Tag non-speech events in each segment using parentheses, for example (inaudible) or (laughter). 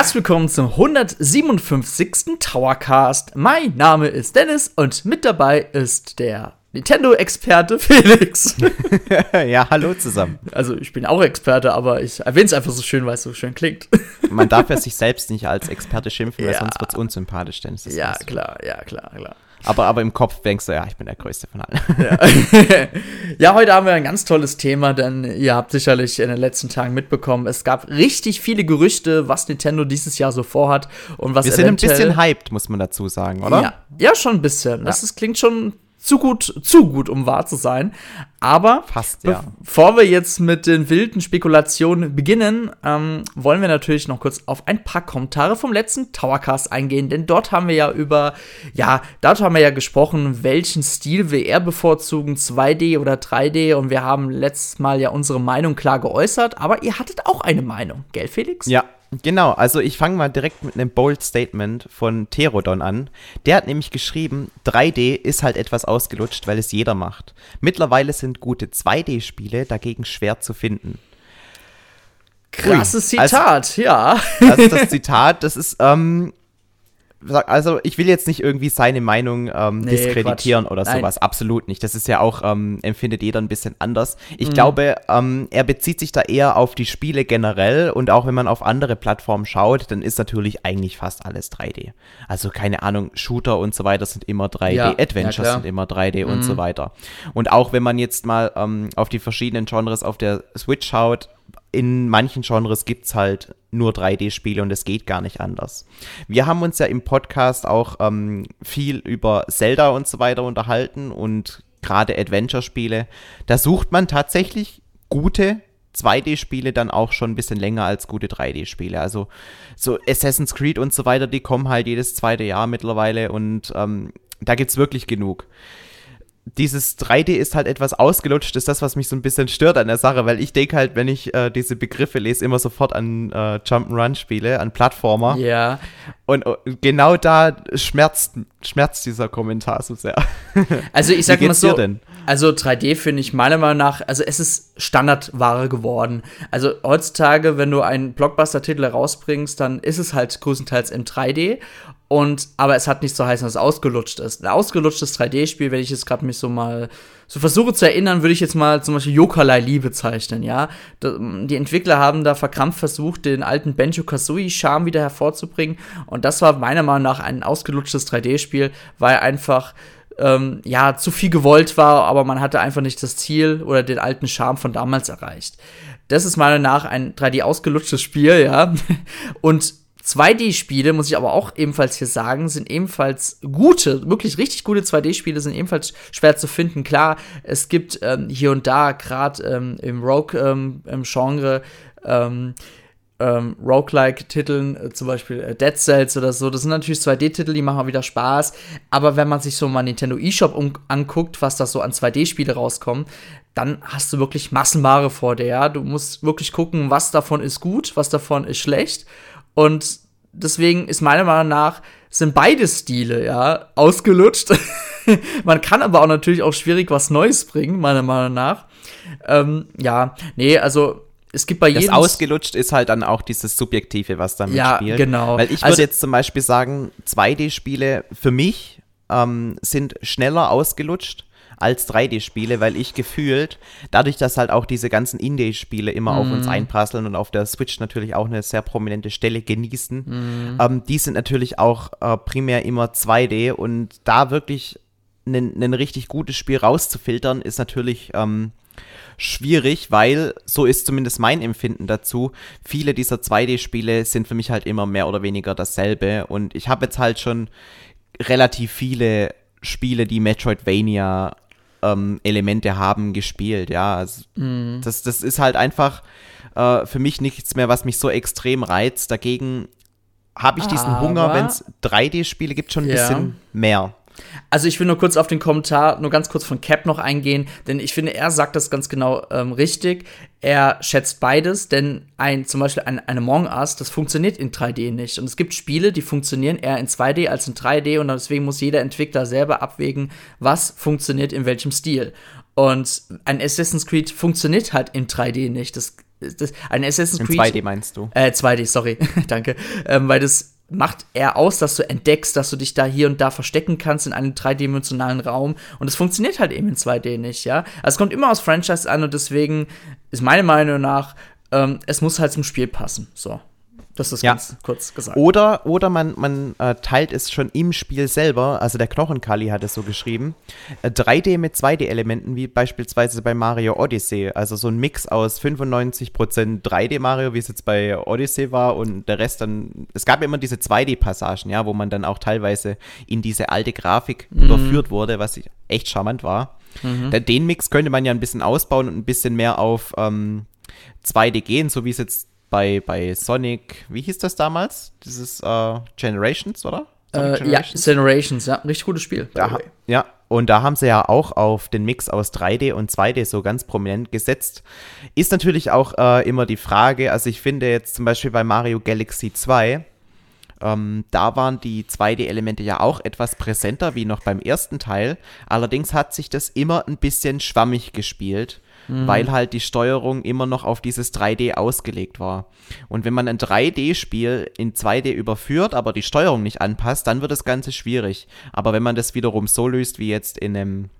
Herzlich willkommen zum 157. Towercast. Mein Name ist Dennis und mit dabei ist der Nintendo-Experte (laughs) Felix. (laughs) ja, hallo zusammen. Also ich bin auch Experte, aber ich erwähne es einfach so schön, weil es so schön klingt. (laughs) Man darf ja sich selbst nicht als Experte schimpfen, weil ja. sonst wird es unsympathisch, Dennis. Ja, klar, ja, klar, klar. Aber, aber im Kopf denkst du, ja, ich bin der Größte von allen. Ja. (laughs) ja, heute haben wir ein ganz tolles Thema, denn ihr habt sicherlich in den letzten Tagen mitbekommen, es gab richtig viele Gerüchte, was Nintendo dieses Jahr so vorhat und was Wir sind ein bisschen hyped, muss man dazu sagen, oder? Ja, ja schon ein bisschen. Das ist, klingt schon zu gut, zu gut, um wahr zu sein. Aber Fast, ja. bevor wir jetzt mit den wilden Spekulationen beginnen, ähm, wollen wir natürlich noch kurz auf ein paar Kommentare vom letzten Towercast eingehen, denn dort haben wir ja über, ja, dort haben wir ja gesprochen, welchen Stil wir eher bevorzugen, 2D oder 3D, und wir haben letztes Mal ja unsere Meinung klar geäußert, aber ihr hattet auch eine Meinung, gell, Felix? Ja, Genau, also ich fange mal direkt mit einem Bold Statement von Terodon an. Der hat nämlich geschrieben, 3D ist halt etwas ausgelutscht, weil es jeder macht. Mittlerweile sind gute 2D-Spiele dagegen schwer zu finden. Krasses Zitat, also, ja. Das ist das Zitat, das ist, ähm, also ich will jetzt nicht irgendwie seine Meinung ähm, nee, diskreditieren Quatsch. oder sowas. Nein. Absolut nicht. Das ist ja auch, ähm, empfindet jeder ein bisschen anders. Ich mhm. glaube, ähm, er bezieht sich da eher auf die Spiele generell und auch wenn man auf andere Plattformen schaut, dann ist natürlich eigentlich fast alles 3D. Also keine Ahnung, Shooter und so weiter sind immer 3D, ja, Adventures ja, sind immer 3D mhm. und so weiter. Und auch wenn man jetzt mal ähm, auf die verschiedenen Genres auf der Switch schaut, in manchen Genres gibt es halt nur 3D-Spiele und es geht gar nicht anders. Wir haben uns ja im Podcast auch ähm, viel über Zelda und so weiter unterhalten und gerade Adventure-Spiele. Da sucht man tatsächlich gute 2D-Spiele dann auch schon ein bisschen länger als gute 3D-Spiele. Also so Assassin's Creed und so weiter, die kommen halt jedes zweite Jahr mittlerweile und ähm, da gibt es wirklich genug dieses 3D ist halt etwas ausgelutscht, ist das, was mich so ein bisschen stört an der Sache, weil ich denke halt, wenn ich äh, diese Begriffe lese, immer sofort an äh, Jump'n'Run-Spiele, an Plattformer. Ja. Und uh, genau da schmerzt, schmerzt dieser Kommentar so sehr. (laughs) Also ich sag mal so, also 3D finde ich meiner Meinung nach, also es ist Standardware geworden. Also heutzutage, wenn du einen Blockbuster-Titel rausbringst, dann ist es halt größtenteils im 3D und, aber es hat nicht so heißen, dass es ausgelutscht ist. Ein ausgelutschtes 3D-Spiel, wenn ich jetzt gerade mich so mal so versuche zu erinnern, würde ich jetzt mal zum Beispiel Yokalai Lee bezeichnen, ja. Die Entwickler haben da verkrampft versucht, den alten Benjo-Kazooie-Charme wieder hervorzubringen. Und das war meiner Meinung nach ein ausgelutschtes 3D-Spiel, weil einfach ähm, ja, zu viel gewollt war, aber man hatte einfach nicht das Ziel oder den alten Charme von damals erreicht. Das ist meiner Meinung nach ein 3D ausgelutschtes Spiel, ja. (laughs) Und 2D-Spiele, muss ich aber auch ebenfalls hier sagen, sind ebenfalls gute, wirklich richtig gute 2D-Spiele, sind ebenfalls schwer zu finden. Klar, es gibt ähm, hier und da, gerade ähm, im Rogue-Genre, ähm, ähm, Roguelike-Titeln, äh, zum Beispiel äh, Dead Cells oder so, das sind natürlich 2D-Titel, die machen wieder Spaß. Aber wenn man sich so mal Nintendo eShop anguckt, was da so an 2D-Spiele rauskommt, dann hast du wirklich Massenware vor dir. Ja? Du musst wirklich gucken, was davon ist gut, was davon ist schlecht. Und deswegen ist meiner Meinung nach sind beide Stile, ja, ausgelutscht. (laughs) Man kann aber auch natürlich auch schwierig was Neues bringen, meiner Meinung nach. Ähm, ja, nee, also es gibt bei jedem. Das ausgelutscht ist halt dann auch dieses Subjektive, was damit ja, spielt. genau. Weil ich würde also, jetzt zum Beispiel sagen, 2D-Spiele für mich ähm, sind schneller ausgelutscht als 3D-Spiele, weil ich gefühlt, dadurch, dass halt auch diese ganzen Indie-Spiele immer mm. auf uns mhm. einprasseln und auf der Switch natürlich auch eine sehr prominente Stelle genießen, mm. ähm, die sind natürlich auch äh, primär immer 2D und da wirklich ein richtig gutes Spiel rauszufiltern, ist natürlich ähm, schwierig, weil, so ist zumindest mein Empfinden dazu, viele dieser 2D-Spiele sind für mich halt immer mehr oder weniger dasselbe und ich habe jetzt halt schon relativ viele Spiele, die Metroidvania ähm, Elemente haben, gespielt. Ja, also mhm. das, das ist halt einfach äh, für mich nichts mehr, was mich so extrem reizt. Dagegen habe ich diesen Aber Hunger, wenn es 3D-Spiele gibt, schon ein ja. bisschen mehr. Also ich will nur kurz auf den Kommentar, nur ganz kurz von Cap noch eingehen, denn ich finde, er sagt das ganz genau ähm, richtig. Er schätzt beides, denn ein, zum Beispiel ein, ein Among Us, das funktioniert in 3D nicht. Und es gibt Spiele, die funktionieren eher in 2D als in 3D und deswegen muss jeder Entwickler selber abwägen, was funktioniert in welchem Stil. Und ein Assassin's Creed funktioniert halt in 3D nicht. Das das, ein Assassin's Creed. In 2D meinst du? Äh, 2D, sorry, (laughs) danke. Ähm, weil das macht eher aus, dass du entdeckst, dass du dich da hier und da verstecken kannst in einem dreidimensionalen Raum. Und es funktioniert halt eben in 2D nicht, ja. Also es kommt immer aus Franchise an und deswegen ist meine Meinung nach, ähm, es muss halt zum Spiel passen. So. Das ist ja. ganz kurz gesagt. Oder, oder man, man äh, teilt es schon im Spiel selber, also der Knochenkali hat es so geschrieben, äh, 3D mit 2D-Elementen, wie beispielsweise bei Mario Odyssey. Also so ein Mix aus 95% 3D Mario, wie es jetzt bei Odyssey war, und der Rest dann. Es gab immer diese 2D-Passagen, ja, wo man dann auch teilweise in diese alte Grafik mhm. überführt wurde, was echt charmant war. Mhm. Den Mix könnte man ja ein bisschen ausbauen und ein bisschen mehr auf ähm, 2D gehen, so wie es jetzt bei, bei Sonic, wie hieß das damals? Dieses äh, Generations, oder? Äh, Generations? Ja, Generations, ja, richtig gutes Spiel. Da, ja, und da haben sie ja auch auf den Mix aus 3D und 2D so ganz prominent gesetzt. Ist natürlich auch äh, immer die Frage, also ich finde jetzt zum Beispiel bei Mario Galaxy 2, ähm, da waren die 2D-Elemente ja auch etwas präsenter wie noch beim ersten Teil. Allerdings hat sich das immer ein bisschen schwammig gespielt mhm. weil halt die Steuerung immer noch auf dieses 3D ausgelegt war. Und wenn man ein 3D-Spiel in 2D überführt, aber die Steuerung nicht anpasst, dann wird das Ganze schwierig. Aber wenn man das wiederum so löst wie jetzt in einem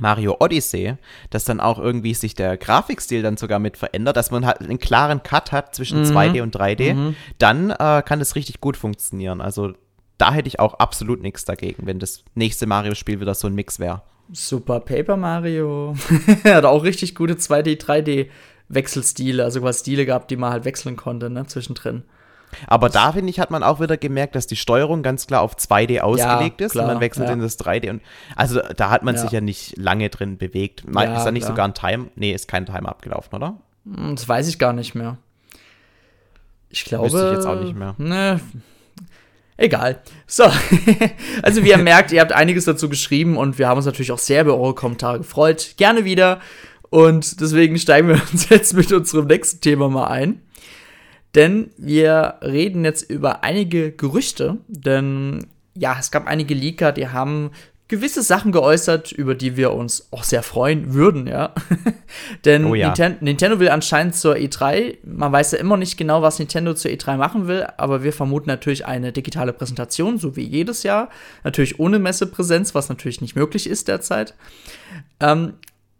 Mario Odyssey, dass dann auch irgendwie sich der Grafikstil dann sogar mit verändert, dass man halt einen klaren Cut hat zwischen mhm. 2D und 3D, mhm. dann äh, kann es richtig gut funktionieren. Also da hätte ich auch absolut nichts dagegen, wenn das nächste Mario-Spiel wieder so ein Mix wäre. Super Paper Mario. (laughs) Hat auch richtig gute 2D, 3D Wechselstile, also quasi Stile gehabt, die man halt wechseln konnte, ne, zwischendrin. Aber da, finde ich, hat man auch wieder gemerkt, dass die Steuerung ganz klar auf 2D ausgelegt ja, ist klar, und man wechselt ja. in das 3D. Und also da hat man ja. sich ja nicht lange drin bewegt. ist da nicht klar. sogar ein Time? Nee, ist kein Time abgelaufen, oder? Hm, das weiß ich gar nicht mehr. Ich glaube. Wüsste ich jetzt auch nicht mehr. Ne, Egal. So, (laughs) also wie ihr (laughs) merkt, ihr habt einiges dazu geschrieben und wir haben uns natürlich auch sehr über eure Kommentare gefreut. Gerne wieder. Und deswegen steigen wir (laughs) uns jetzt mit unserem nächsten Thema mal ein. Denn wir reden jetzt über einige Gerüchte, denn ja, es gab einige Leaker, die haben gewisse Sachen geäußert, über die wir uns auch sehr freuen würden, ja. (laughs) Denn oh ja. Ninten Nintendo will anscheinend zur E3, man weiß ja immer nicht genau, was Nintendo zur E3 machen will, aber wir vermuten natürlich eine digitale Präsentation, so wie jedes Jahr. Natürlich ohne Messepräsenz, was natürlich nicht möglich ist derzeit. Ähm,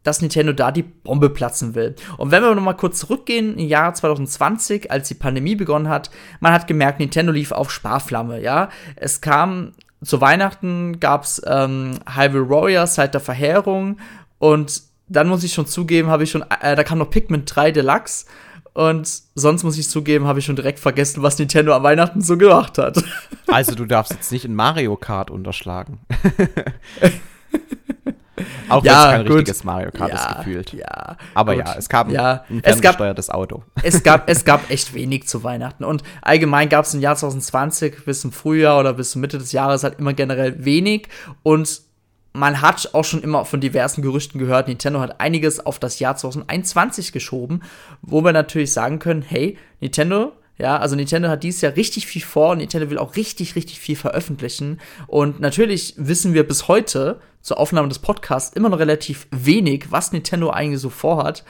dass Nintendo da die Bombe platzen will. Und wenn wir noch mal kurz zurückgehen, im Jahr 2020, als die Pandemie begonnen hat, man hat gemerkt, Nintendo lief auf Sparflamme, ja. Es kam zu Weihnachten gab es ähm, Hyrule Warriors seit der Verheerung und dann muss ich schon zugeben, habe ich schon, äh, da kam noch Pikmin 3 Deluxe und sonst muss ich zugeben, habe ich schon direkt vergessen, was Nintendo am Weihnachten so gemacht hat. Also du darfst jetzt nicht in Mario Kart unterschlagen. (laughs) Auch ja, wenn es kein gut. richtiges Mario Kart ja, ist gefühlt. Ja, Aber gut. ja, es gab ja, ein ferngesteuertes es gab, Auto. Es gab, es gab echt wenig zu Weihnachten. Und allgemein gab es im Jahr 2020 bis zum Frühjahr oder bis zur Mitte des Jahres halt immer generell wenig. Und man hat auch schon immer von diversen Gerüchten gehört, Nintendo hat einiges auf das Jahr 2021 geschoben, wo wir natürlich sagen können, hey, Nintendo ja, also Nintendo hat dieses Jahr richtig viel vor. Nintendo will auch richtig, richtig viel veröffentlichen. Und natürlich wissen wir bis heute zur Aufnahme des Podcasts immer noch relativ wenig, was Nintendo eigentlich so vorhat.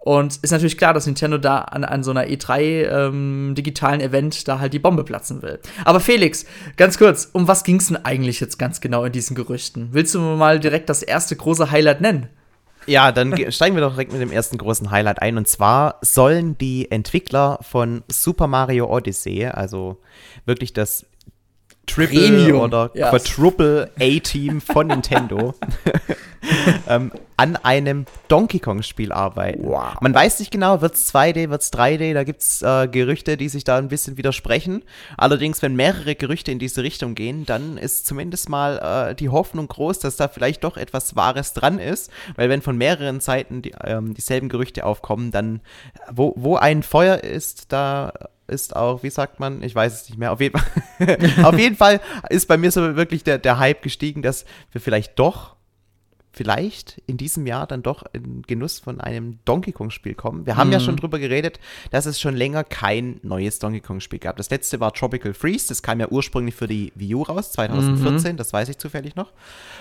Und ist natürlich klar, dass Nintendo da an, an so einer E3 ähm, digitalen Event da halt die Bombe platzen will. Aber Felix, ganz kurz, um was ging es denn eigentlich jetzt ganz genau in diesen Gerüchten? Willst du mal direkt das erste große Highlight nennen? Ja, dann steigen wir doch direkt mit dem ersten großen Highlight ein. Und zwar sollen die Entwickler von Super Mario Odyssey, also wirklich das Triple Premium. oder yes. Quadruple A-Team von Nintendo (laughs) (laughs) ähm, an einem Donkey Kong-Spiel arbeiten. Wow. Man weiß nicht genau, wird es 2D, wird es 3D, da gibt es äh, Gerüchte, die sich da ein bisschen widersprechen. Allerdings, wenn mehrere Gerüchte in diese Richtung gehen, dann ist zumindest mal äh, die Hoffnung groß, dass da vielleicht doch etwas Wahres dran ist. Weil wenn von mehreren Seiten die, ähm, dieselben Gerüchte aufkommen, dann, wo, wo ein Feuer ist, da ist auch, wie sagt man, ich weiß es nicht mehr, auf jeden Fall, (laughs) auf jeden Fall ist bei mir so wirklich der, der Hype gestiegen, dass wir vielleicht doch vielleicht in diesem Jahr dann doch in Genuss von einem Donkey Kong-Spiel kommen. Wir haben mhm. ja schon drüber geredet, dass es schon länger kein neues Donkey Kong-Spiel gab. Das letzte war Tropical Freeze, das kam ja ursprünglich für die Wii U raus, 2014, mhm. das weiß ich zufällig noch.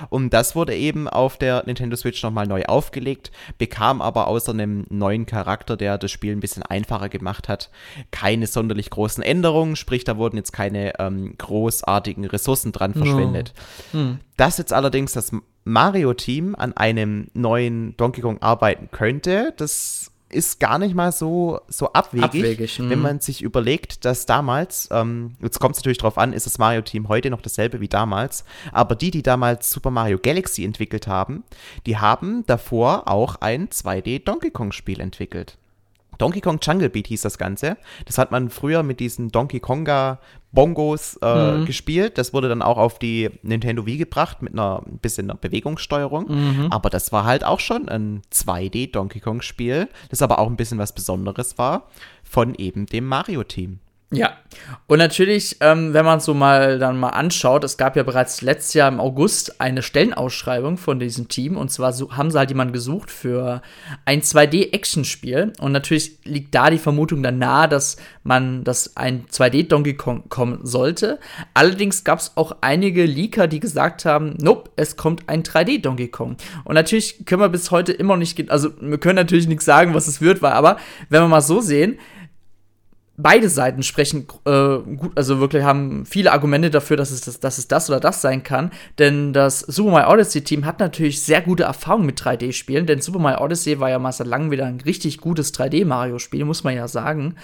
Und das wurde eben auf der Nintendo Switch nochmal neu aufgelegt, bekam aber außer einem neuen Charakter, der das Spiel ein bisschen einfacher gemacht hat, keine sonderlich großen Änderungen, sprich, da wurden jetzt keine ähm, großartigen Ressourcen dran verschwendet. Mhm. Dass jetzt allerdings das Mario-Team an einem neuen Donkey Kong arbeiten könnte, das ist gar nicht mal so, so abwegig, abwegig wenn mhm. man sich überlegt, dass damals, ähm, jetzt kommt es natürlich darauf an, ist das Mario-Team heute noch dasselbe wie damals, aber die, die damals Super Mario Galaxy entwickelt haben, die haben davor auch ein 2D-Donkey Kong-Spiel entwickelt. Donkey Kong Jungle Beat hieß das Ganze. Das hat man früher mit diesen Donkey Konga Bongos äh, mhm. gespielt. Das wurde dann auch auf die Nintendo Wii gebracht mit einer ein bisschen einer Bewegungssteuerung. Mhm. Aber das war halt auch schon ein 2D Donkey Kong Spiel, das aber auch ein bisschen was Besonderes war von eben dem Mario Team. Ja, und natürlich, ähm, wenn man so mal dann mal anschaut, es gab ja bereits letztes Jahr im August eine Stellenausschreibung von diesem Team und zwar so, haben sie halt jemanden gesucht für ein 2D-Action-Spiel und natürlich liegt da die Vermutung dann nahe, dass man, dass ein 2D-Donkey Kong kommen sollte. Allerdings gab es auch einige Leaker, die gesagt haben, nope, es kommt ein 3D-Donkey Kong. Und natürlich können wir bis heute immer nicht, also wir können natürlich nichts sagen, was es wird, war, aber wenn wir mal so sehen, beide Seiten sprechen äh, gut, also wirklich haben viele Argumente dafür, dass es das, dass es das oder das sein kann. Denn das Super Mario Odyssey Team hat natürlich sehr gute Erfahrungen mit 3D-Spielen, denn Super Mario Odyssey war ja mal seit langem wieder ein richtig gutes 3D-Mario-Spiel, muss man ja sagen.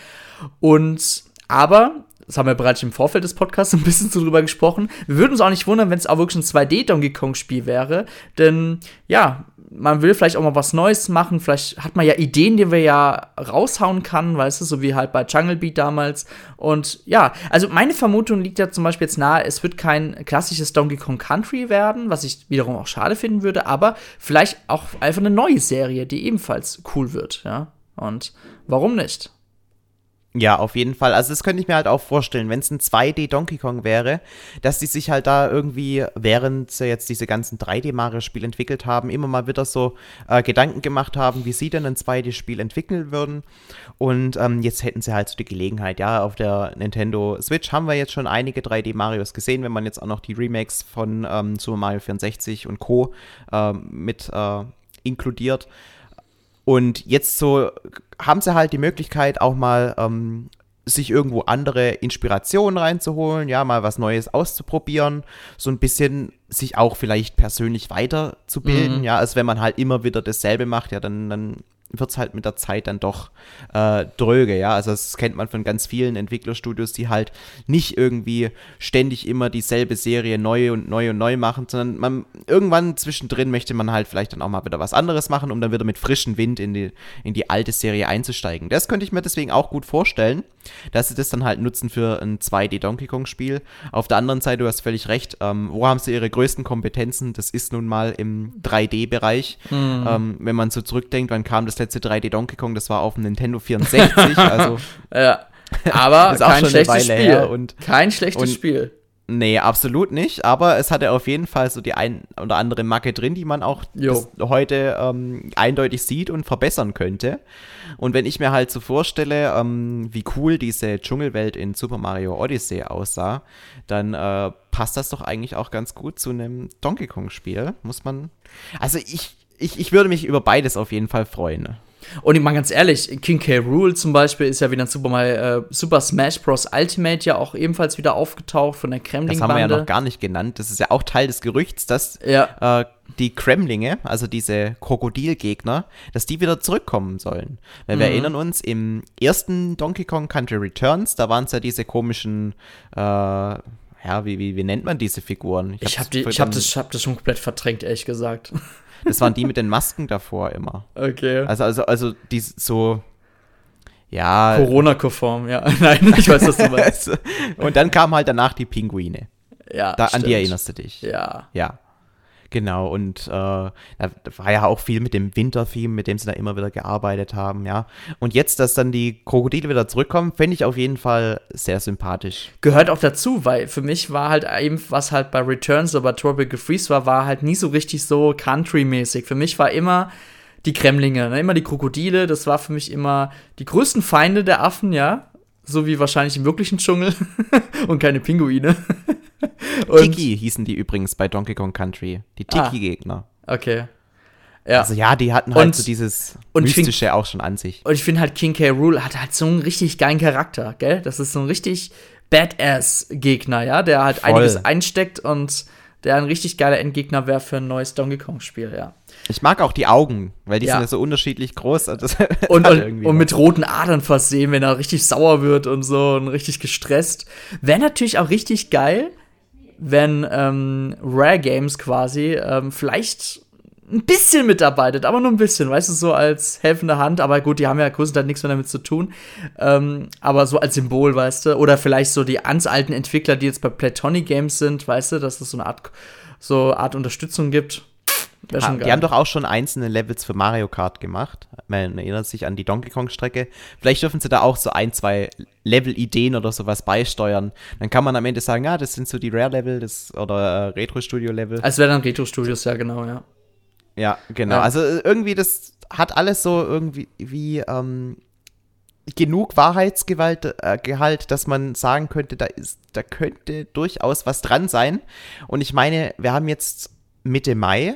Und aber das haben wir bereits im Vorfeld des Podcasts (laughs) ein bisschen drüber gesprochen. Wir würden uns auch nicht wundern, wenn es auch wirklich ein 2D Donkey Kong Spiel wäre, denn ja, man will vielleicht auch mal was Neues machen. Vielleicht hat man ja Ideen, die wir ja raushauen kann, weißt du, so wie halt bei Jungle Beat damals. Und ja, also meine Vermutung liegt ja zum Beispiel jetzt nahe, es wird kein klassisches Donkey Kong Country werden, was ich wiederum auch schade finden würde, aber vielleicht auch einfach eine neue Serie, die ebenfalls cool wird, ja. Und warum nicht? Ja, auf jeden Fall. Also das könnte ich mir halt auch vorstellen, wenn es ein 2D Donkey Kong wäre, dass die sich halt da irgendwie, während sie jetzt diese ganzen 3D Mario-Spiele entwickelt haben, immer mal wieder so äh, Gedanken gemacht haben, wie sie denn ein 2D-Spiel entwickeln würden. Und ähm, jetzt hätten sie halt so die Gelegenheit, ja, auf der Nintendo Switch haben wir jetzt schon einige 3D Marios gesehen, wenn man jetzt auch noch die Remakes von ähm, Super Mario 64 und Co. Äh, mit äh, inkludiert. Und jetzt so haben sie halt die Möglichkeit, auch mal ähm, sich irgendwo andere Inspirationen reinzuholen, ja, mal was Neues auszuprobieren, so ein bisschen sich auch vielleicht persönlich weiterzubilden, mhm. ja, also wenn man halt immer wieder dasselbe macht, ja, dann, dann wird es halt mit der Zeit dann doch äh, dröge, ja. Also das kennt man von ganz vielen Entwicklerstudios, die halt nicht irgendwie ständig immer dieselbe Serie neu und neu und neu machen, sondern man irgendwann zwischendrin möchte man halt vielleicht dann auch mal wieder was anderes machen, um dann wieder mit frischem Wind in die, in die alte Serie einzusteigen. Das könnte ich mir deswegen auch gut vorstellen, dass sie das dann halt nutzen für ein 2D Donkey Kong Spiel. Auf der anderen Seite, du hast völlig recht, ähm, wo haben sie ihre größten Kompetenzen? Das ist nun mal im 3D-Bereich. Mhm. Ähm, wenn man so zurückdenkt, wann kam das letzte 3D Donkey Kong, das war auf dem Nintendo 64. (laughs) also ja. Aber (laughs) kein schlechtes Spiel. Und, kein schlechtes und, Spiel. Nee, absolut nicht. Aber es hatte auf jeden Fall so die ein oder andere Macke drin, die man auch heute ähm, eindeutig sieht und verbessern könnte. Und wenn ich mir halt so vorstelle, ähm, wie cool diese Dschungelwelt in Super Mario Odyssey aussah, dann äh, passt das doch eigentlich auch ganz gut zu einem Donkey Kong-Spiel. Muss man. Also ich, ich, ich würde mich über beides auf jeden Fall freuen. Und ich meine ganz ehrlich, King K. Rule zum Beispiel ist ja wieder ein Super, äh, Super Smash Bros. Ultimate ja auch ebenfalls wieder aufgetaucht von der Kremling-Bande. Das haben wir ja noch gar nicht genannt. Das ist ja auch Teil des Gerüchts, dass ja. äh, die Kremlinge, also diese Krokodilgegner, dass die wieder zurückkommen sollen. Weil mhm. wir erinnern uns, im ersten Donkey Kong Country Returns, da waren es ja diese komischen äh, ja, wie, wie, wie nennt man diese Figuren? Ich, ich habe hab das, hab das schon komplett verdrängt, ehrlich gesagt. Das waren die mit den Masken davor immer. Okay. Also, also, also die so. Ja. Corona-konform, ja. (laughs) Nein, ich weiß, was du meinst. (laughs) Und dann kamen halt danach die Pinguine. Ja. Da, an die erinnerst du dich. Ja. Ja. Genau, und äh, da war ja auch viel mit dem Winter-Theme, mit dem sie da immer wieder gearbeitet haben, ja. Und jetzt, dass dann die Krokodile wieder zurückkommen, finde ich auf jeden Fall sehr sympathisch. Gehört auch dazu, weil für mich war halt eben, was halt bei Returns oder bei Tropical Freeze war, war halt nie so richtig so Country-mäßig. Für mich war immer die Kremlinge, ne? immer die Krokodile, das war für mich immer die größten Feinde der Affen, ja. So wie wahrscheinlich im wirklichen Dschungel (laughs) und keine Pinguine. (laughs) Tiki hießen die übrigens bei Donkey Kong Country. Die ah. Tiki-Gegner. Ah, okay. Ja. Also ja, die hatten halt und, so dieses Mystische find, auch schon an sich. Und ich finde halt King K. Rule hat halt so einen richtig geilen Charakter, gell? Das ist so ein richtig Badass-Gegner, ja, der halt Voll. einiges einsteckt und der ein richtig geiler Endgegner wäre für ein neues Donkey Kong-Spiel, ja. Ich mag auch die Augen, weil die ja. sind ja so unterschiedlich groß. (laughs) und, und, und mit roten Adern versehen, wenn er richtig sauer wird und so und richtig gestresst. Wäre natürlich auch richtig geil, wenn ähm, Rare Games quasi ähm, vielleicht ein bisschen mitarbeitet, aber nur ein bisschen, weißt du, so als helfende Hand. Aber gut, die haben ja größtenteils nichts mehr damit zu tun. Ähm, aber so als Symbol, weißt du. Oder vielleicht so die ganz alten Entwickler, die jetzt bei Platonic Games sind, weißt du, dass es so eine Art, so Art Unterstützung gibt. Die haben doch auch schon einzelne Levels für Mario Kart gemacht. Man erinnert sich an die Donkey Kong-Strecke. Vielleicht dürfen sie da auch so ein, zwei Level-Ideen oder sowas beisteuern. Dann kann man am Ende sagen, ja, das sind so die Rare-Level oder äh, Retro-Studio-Level. Also wäre dann Retro-Studios, ja, genau, ja. Ja, genau. Ja. Also äh, irgendwie, das hat alles so irgendwie wie ähm, genug Wahrheitsgehalt, äh, dass man sagen könnte, da ist, da könnte durchaus was dran sein. Und ich meine, wir haben jetzt Mitte Mai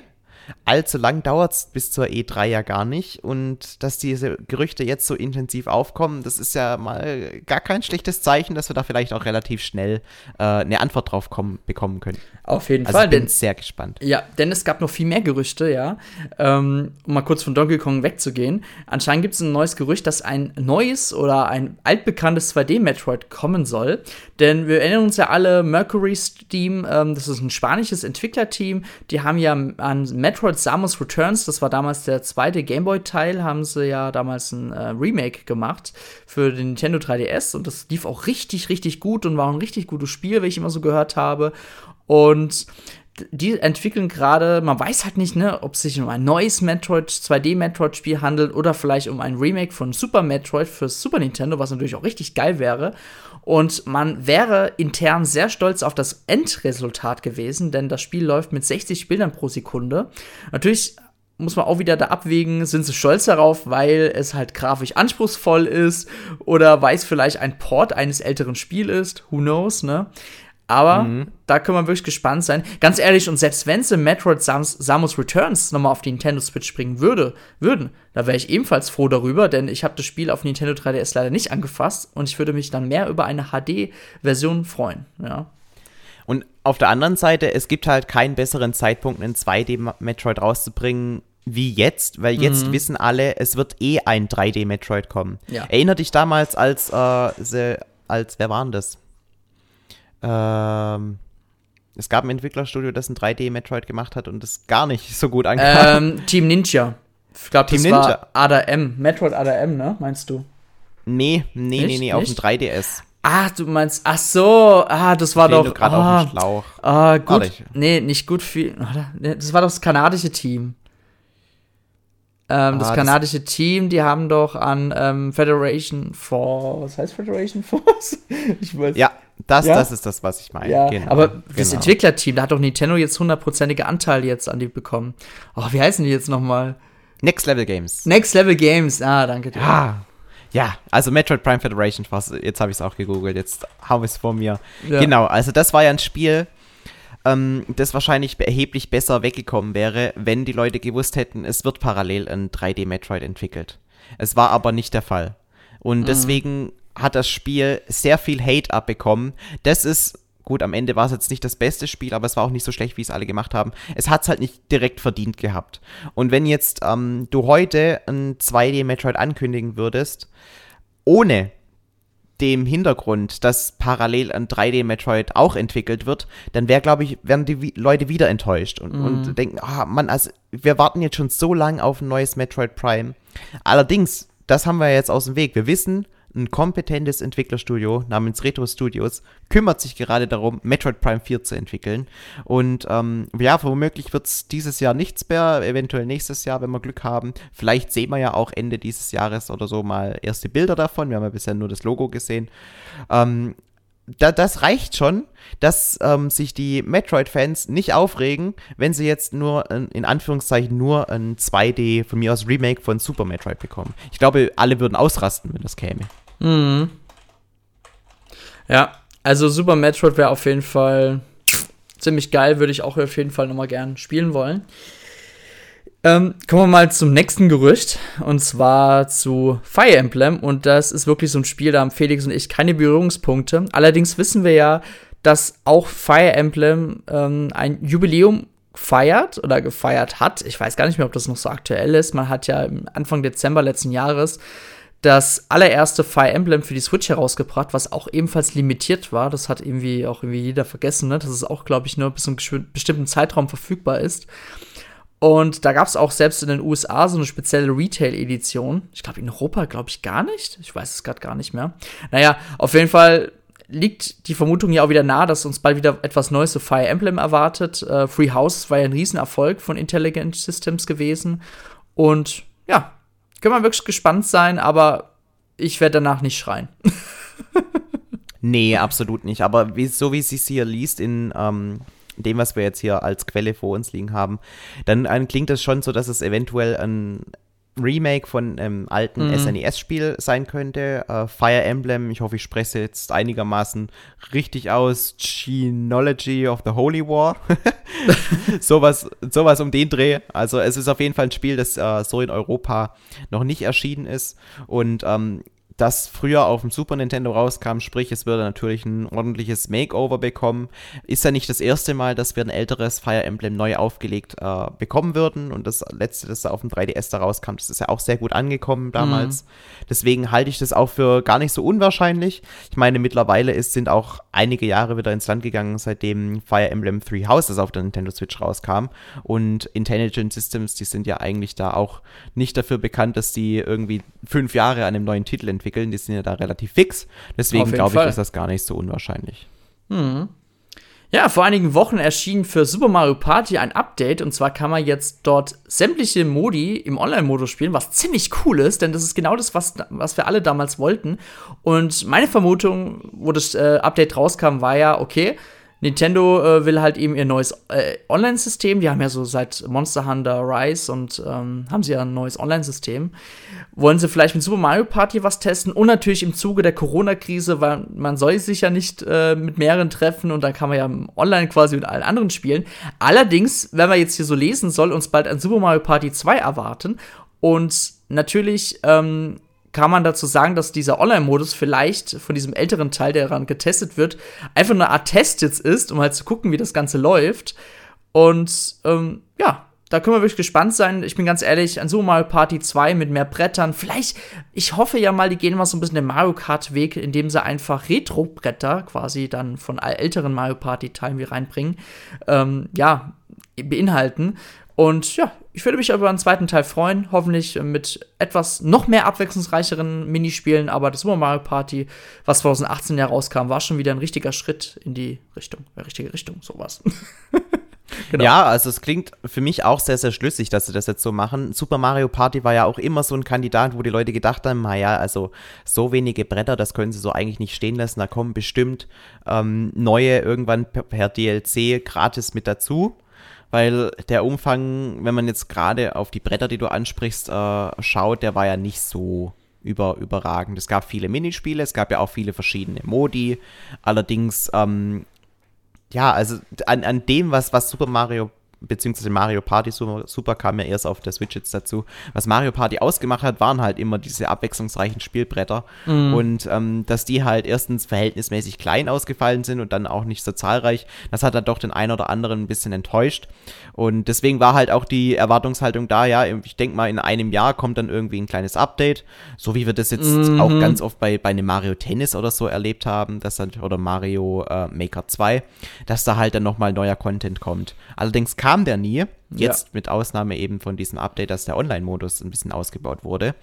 allzu lang dauert es bis zur E3 ja gar nicht. Und dass diese Gerüchte jetzt so intensiv aufkommen, das ist ja mal gar kein schlechtes Zeichen, dass wir da vielleicht auch relativ schnell äh, eine Antwort drauf kommen, bekommen können. Auf jeden also Fall. Ich bin denn, sehr gespannt. Ja, denn es gab noch viel mehr Gerüchte, ja. Ähm, um mal kurz von Donkey Kong wegzugehen. Anscheinend gibt es ein neues Gerücht, dass ein neues oder ein altbekanntes 2D-Metroid kommen soll. Denn wir erinnern uns ja alle, Mercury Steam, ähm, das ist ein spanisches Entwicklerteam, die haben ja an Metroid Samus Returns, das war damals der zweite Gameboy-Teil, haben sie ja damals ein äh, Remake gemacht für den Nintendo 3DS und das lief auch richtig, richtig gut und war ein richtig gutes Spiel, wie ich immer so gehört habe. Und die entwickeln gerade, man weiß halt nicht, ne, ob es sich um ein neues Metroid, 2D-Metroid-Spiel handelt oder vielleicht um ein Remake von Super Metroid für Super Nintendo, was natürlich auch richtig geil wäre. Und man wäre intern sehr stolz auf das Endresultat gewesen, denn das Spiel läuft mit 60 Bildern pro Sekunde. Natürlich muss man auch wieder da abwägen, sind sie stolz darauf, weil es halt grafisch anspruchsvoll ist oder weil es vielleicht ein Port eines älteren Spiels ist, who knows, ne? Aber mhm. da können wir wirklich gespannt sein. Ganz ehrlich, und selbst wenn sie Metroid Samus, Samus Returns nochmal auf die Nintendo Switch bringen würde, würden, da wäre ich ebenfalls froh darüber, denn ich habe das Spiel auf Nintendo 3DS leider nicht angefasst und ich würde mich dann mehr über eine HD-Version freuen. Ja. Und auf der anderen Seite, es gibt halt keinen besseren Zeitpunkt, einen 2D-Metroid rauszubringen, wie jetzt, weil jetzt mhm. wissen alle, es wird eh ein 3D-Metroid kommen. Ja. Erinner dich damals, als, äh, als, wer waren das? Ähm, es gab ein Entwicklerstudio, das ein 3D-Metroid gemacht hat und das gar nicht so gut ankam. Ähm, Team Ninja. Ich glaube, das Ninja. war Ada M. Metroid Ada M, ne? Meinst du? Nee, nee, nicht, nee, nee, auf dem 3DS. Ah, du meinst, ach so, ah, das war doch. gerade ah, auf dem Schlauch. Ah, gut. Warte. Nee, nicht gut viel. Das war doch das kanadische Team. Ähm, ah, das kanadische das Team, die haben doch an ähm, Federation Force. Was heißt Federation (laughs) Force? ich weiß. Das, ja? das ist das, was ich meine. Ja, genau, aber das genau. Entwicklerteam, da hat doch Nintendo jetzt hundertprozentige Anteil jetzt an die bekommen. Oh, wie heißen die jetzt nochmal? Next Level Games. Next Level Games, ah, danke dir. Ja, ja, also Metroid Prime Federation, jetzt habe ich es auch gegoogelt, jetzt habe ich es vor mir. Ja. Genau, also das war ja ein Spiel, ähm, das wahrscheinlich erheblich besser weggekommen wäre, wenn die Leute gewusst hätten, es wird parallel ein 3D-Metroid entwickelt. Es war aber nicht der Fall. Und mhm. Hat das Spiel sehr viel Hate abbekommen. Das ist gut, am Ende war es jetzt nicht das beste Spiel, aber es war auch nicht so schlecht, wie es alle gemacht haben. Es hat es halt nicht direkt verdient gehabt. Und wenn jetzt ähm, du heute ein 2D-Metroid ankündigen würdest, ohne dem Hintergrund, dass parallel ein 3D-Metroid auch entwickelt wird, dann wäre, glaube ich, werden die Leute wieder enttäuscht und, mhm. und denken, ah, Mann, also wir warten jetzt schon so lange auf ein neues Metroid Prime. Allerdings, das haben wir jetzt aus dem Weg. Wir wissen, ein kompetentes Entwicklerstudio namens Retro Studios kümmert sich gerade darum, Metroid Prime 4 zu entwickeln. Und ähm, ja, womöglich wird es dieses Jahr nichts mehr, eventuell nächstes Jahr, wenn wir Glück haben. Vielleicht sehen wir ja auch Ende dieses Jahres oder so mal erste Bilder davon. Wir haben ja bisher nur das Logo gesehen. Ähm, da, das reicht schon, dass ähm, sich die Metroid-Fans nicht aufregen, wenn sie jetzt nur, in Anführungszeichen, nur ein 2D, von mir aus Remake von Super Metroid bekommen. Ich glaube, alle würden ausrasten, wenn das käme. Mhm. Ja, also Super Metroid wäre auf jeden Fall ziemlich geil, würde ich auch auf jeden Fall nochmal gern spielen wollen. Ähm, kommen wir mal zum nächsten Gerücht und zwar zu Fire Emblem und das ist wirklich so ein Spiel, da haben Felix und ich keine Berührungspunkte. Allerdings wissen wir ja, dass auch Fire Emblem ähm, ein Jubiläum feiert oder gefeiert hat. Ich weiß gar nicht mehr, ob das noch so aktuell ist. Man hat ja Anfang Dezember letzten Jahres das allererste Fire Emblem für die Switch herausgebracht, was auch ebenfalls limitiert war. Das hat irgendwie auch irgendwie jeder vergessen, ne? dass es auch, glaube ich, nur bis zu einem bestimmten Zeitraum verfügbar ist. Und da gab es auch selbst in den USA so eine spezielle Retail-Edition. Ich glaube, in Europa, glaube ich, gar nicht. Ich weiß es gerade gar nicht mehr. Naja, auf jeden Fall liegt die Vermutung ja auch wieder nahe, dass uns bald wieder etwas Neues zu Fire Emblem erwartet. Äh, Free House war ja ein Riesenerfolg von Intelligent Systems gewesen. Und ja, können wir wirklich gespannt sein, aber ich werde danach nicht schreien. (laughs) nee, absolut nicht. Aber wie, so wie es sich hier liest in ähm, dem, was wir jetzt hier als Quelle vor uns liegen haben, dann äh, klingt es schon so, dass es eventuell ein Remake von einem alten mhm. SNES-Spiel sein könnte. Uh, Fire Emblem, ich hoffe, ich spreche jetzt einigermaßen richtig aus. Genealogy of the Holy War. (laughs) sowas, sowas um den Dreh. Also es ist auf jeden Fall ein Spiel, das uh, so in Europa noch nicht erschienen ist. Und ähm, das früher auf dem Super Nintendo rauskam, sprich, es würde natürlich ein ordentliches Makeover bekommen. Ist ja nicht das erste Mal, dass wir ein älteres Fire Emblem neu aufgelegt äh, bekommen würden. Und das letzte, das da auf dem 3DS da rauskam, das ist ja auch sehr gut angekommen damals. Mhm. Deswegen halte ich das auch für gar nicht so unwahrscheinlich. Ich meine, mittlerweile ist, sind auch einige Jahre wieder ins Land gegangen, seitdem Fire Emblem Three Houses auf der Nintendo Switch rauskam. Und Intelligent Systems, die sind ja eigentlich da auch nicht dafür bekannt, dass die irgendwie fünf Jahre an einem neuen Titel entwickeln entwickeln. Die sind ja da relativ fix. Deswegen glaube ich, ist das gar nicht so unwahrscheinlich. Mhm. Ja, vor einigen Wochen erschien für Super Mario Party ein Update und zwar kann man jetzt dort sämtliche Modi im Online-Modus spielen, was ziemlich cool ist, denn das ist genau das, was, was wir alle damals wollten. Und meine Vermutung, wo das äh, Update rauskam, war ja, okay, Nintendo äh, will halt eben ihr neues äh, Online-System. Die haben ja so seit Monster Hunter Rise und ähm, haben sie ja ein neues Online-System. Wollen sie vielleicht mit Super Mario Party was testen? Und natürlich im Zuge der Corona-Krise, weil man soll sich ja nicht äh, mit mehreren treffen und dann kann man ja online quasi mit allen anderen spielen. Allerdings, wenn man jetzt hier so lesen soll, uns bald ein Super Mario Party 2 erwarten. Und natürlich ähm, kann man dazu sagen, dass dieser Online-Modus vielleicht von diesem älteren Teil, der daran getestet wird, einfach eine Art Test jetzt ist, um halt zu gucken, wie das Ganze läuft. Und ähm, ja, da können wir wirklich gespannt sein. Ich bin ganz ehrlich, ein Super Mario Party 2 mit mehr Brettern. Vielleicht, ich hoffe ja mal, die gehen mal so ein bisschen den Mario Kart-Weg, indem sie einfach Retro-Bretter quasi dann von älteren Mario Party-Teilen wie reinbringen. Ähm, ja, beinhalten. Und ja, ich würde mich über einen zweiten Teil freuen, hoffentlich mit etwas noch mehr abwechslungsreicheren Minispielen, aber das Super Mario Party, was 2018 herauskam, war schon wieder ein richtiger Schritt in die Richtung, in die richtige Richtung, sowas. (laughs) Genau. Ja, also es klingt für mich auch sehr, sehr schlüssig, dass sie das jetzt so machen. Super Mario Party war ja auch immer so ein Kandidat, wo die Leute gedacht haben, naja, also so wenige Bretter, das können sie so eigentlich nicht stehen lassen. Da kommen bestimmt ähm, neue irgendwann per, per DLC gratis mit dazu weil der Umfang, wenn man jetzt gerade auf die Bretter, die du ansprichst, äh, schaut, der war ja nicht so über, überragend. Es gab viele Minispiele, es gab ja auch viele verschiedene Modi. Allerdings, ähm, ja, also an, an dem, was, was Super Mario beziehungsweise Mario Party Super, Super kam ja erst auf der Switch jetzt dazu. Was Mario Party ausgemacht hat, waren halt immer diese abwechslungsreichen Spielbretter. Mhm. Und ähm, dass die halt erstens verhältnismäßig klein ausgefallen sind und dann auch nicht so zahlreich, das hat dann doch den einen oder anderen ein bisschen enttäuscht. Und deswegen war halt auch die Erwartungshaltung da, ja, ich denke mal, in einem Jahr kommt dann irgendwie ein kleines Update, so wie wir das jetzt mhm. auch ganz oft bei, bei einem Mario Tennis oder so erlebt haben, dass dann, oder Mario äh, Maker 2, dass da halt dann nochmal neuer Content kommt. Allerdings kann kam der nie. Jetzt ja. mit Ausnahme eben von diesem Update, dass der Online-Modus ein bisschen ausgebaut wurde.